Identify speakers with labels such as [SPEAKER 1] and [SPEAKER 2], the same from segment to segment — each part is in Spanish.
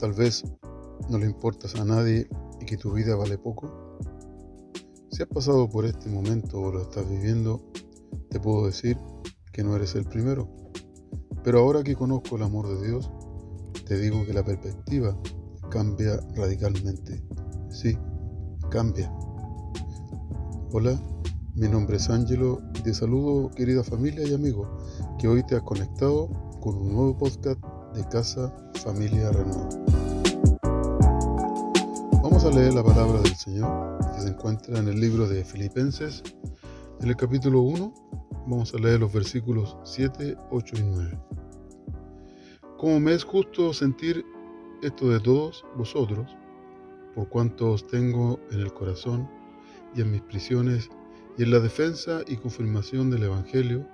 [SPEAKER 1] tal vez no le importas a nadie y que tu vida vale poco? Si has pasado por este momento o lo estás viviendo, te puedo decir que no eres el primero. Pero ahora que conozco el amor de Dios, te digo que la perspectiva cambia radicalmente. Sí, cambia. Hola, mi nombre es Ángelo y te saludo querida familia y amigos que hoy te has conectado con un nuevo podcast de Casa Familia Renueva. Vamos a leer la palabra del Señor que se encuentra en el libro de Filipenses, en el capítulo 1. Vamos a leer los versículos 7, 8 y 9. Como me es justo sentir esto de todos vosotros, por cuanto os tengo en el corazón y en mis prisiones y en la defensa y confirmación del Evangelio,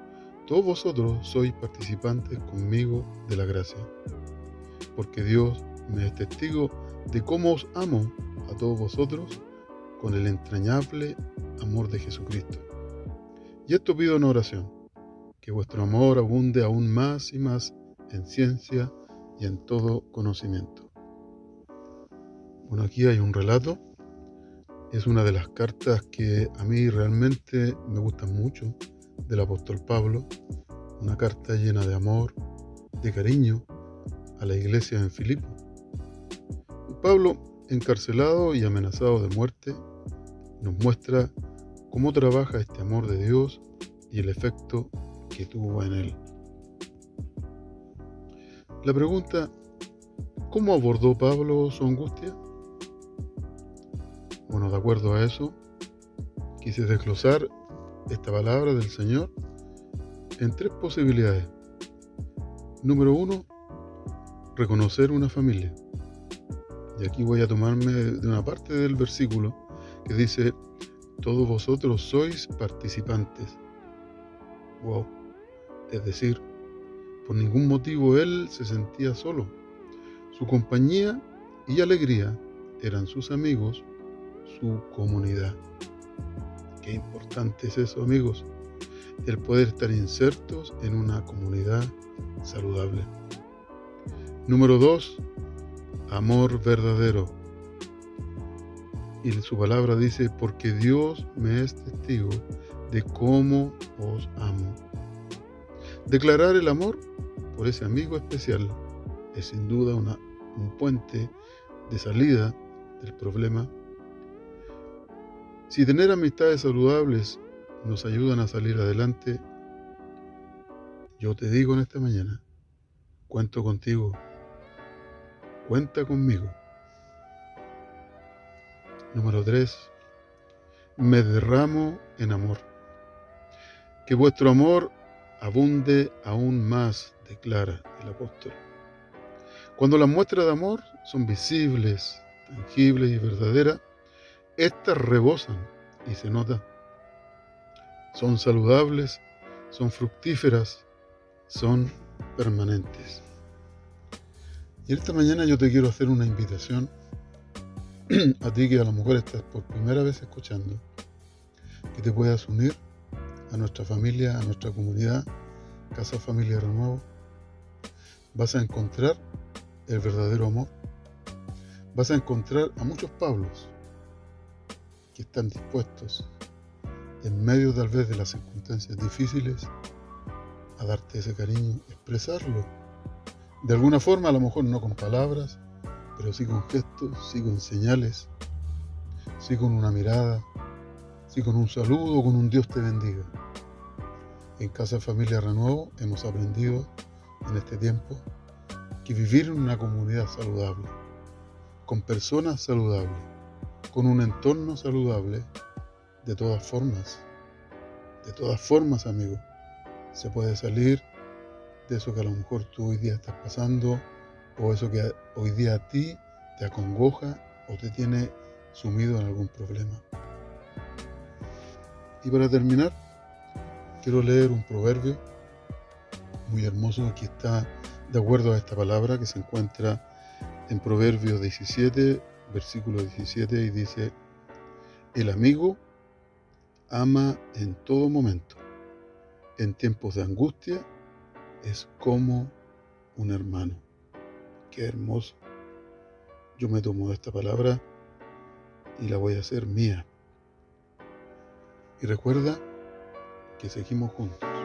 [SPEAKER 1] todos vosotros sois participantes conmigo de la gracia, porque Dios me es testigo de cómo os amo a todos vosotros con el entrañable amor de Jesucristo. Y esto pido en oración, que vuestro amor abunde aún más y más en ciencia y en todo conocimiento. Bueno, aquí hay un relato es una de las cartas que a mí realmente me gustan mucho del apóstol Pablo, una carta llena de amor, de cariño a la iglesia en Filipo. Pablo, encarcelado y amenazado de muerte, nos muestra cómo trabaja este amor de Dios y el efecto que tuvo en él. La pregunta, ¿cómo abordó Pablo su angustia? Bueno, de acuerdo a eso, quise desglosar esta palabra del Señor en tres posibilidades. Número uno, reconocer una familia. Y aquí voy a tomarme de una parte del versículo que dice, todos vosotros sois participantes. Wow. Es decir, por ningún motivo él se sentía solo. Su compañía y alegría eran sus amigos su comunidad. Qué importante es eso, amigos, el poder estar insertos en una comunidad saludable. Número dos, amor verdadero. Y su palabra dice, porque Dios me es testigo de cómo os amo. Declarar el amor por ese amigo especial es sin duda una, un puente de salida del problema si tener amistades saludables nos ayudan a salir adelante, yo te digo en esta mañana, cuento contigo, cuenta conmigo. Número 3. Me derramo en amor. Que vuestro amor abunde aún más, declara el apóstol. Cuando las muestras de amor son visibles, tangibles y verdaderas, estas rebosan y se nota. Son saludables, son fructíferas, son permanentes. Y esta mañana yo te quiero hacer una invitación a ti que a lo mejor estás por primera vez escuchando, que te puedas unir a nuestra familia, a nuestra comunidad, Casa Familia Renuevo. Vas a encontrar el verdadero amor. Vas a encontrar a muchos Pablos, están dispuestos, en medio tal vez de las circunstancias difíciles, a darte ese cariño, expresarlo. De alguna forma, a lo mejor no con palabras, pero sí con gestos, sí con señales, sí con una mirada, sí con un saludo, con un Dios te bendiga. En Casa Familia Renuevo hemos aprendido en este tiempo que vivir en una comunidad saludable, con personas saludables, con un entorno saludable, de todas formas, de todas formas, amigo, se puede salir de eso que a lo mejor tú hoy día estás pasando o eso que hoy día a ti te acongoja o te tiene sumido en algún problema. Y para terminar, quiero leer un proverbio muy hermoso. que está de acuerdo a esta palabra que se encuentra en Proverbios 17, versículo 17, y dice, el amigo ama en todo momento. En tiempos de angustia es como un hermano. Qué hermoso. yo me tomo esta palabra y la voy a hacer mía. Y recuerda que seguimos juntos.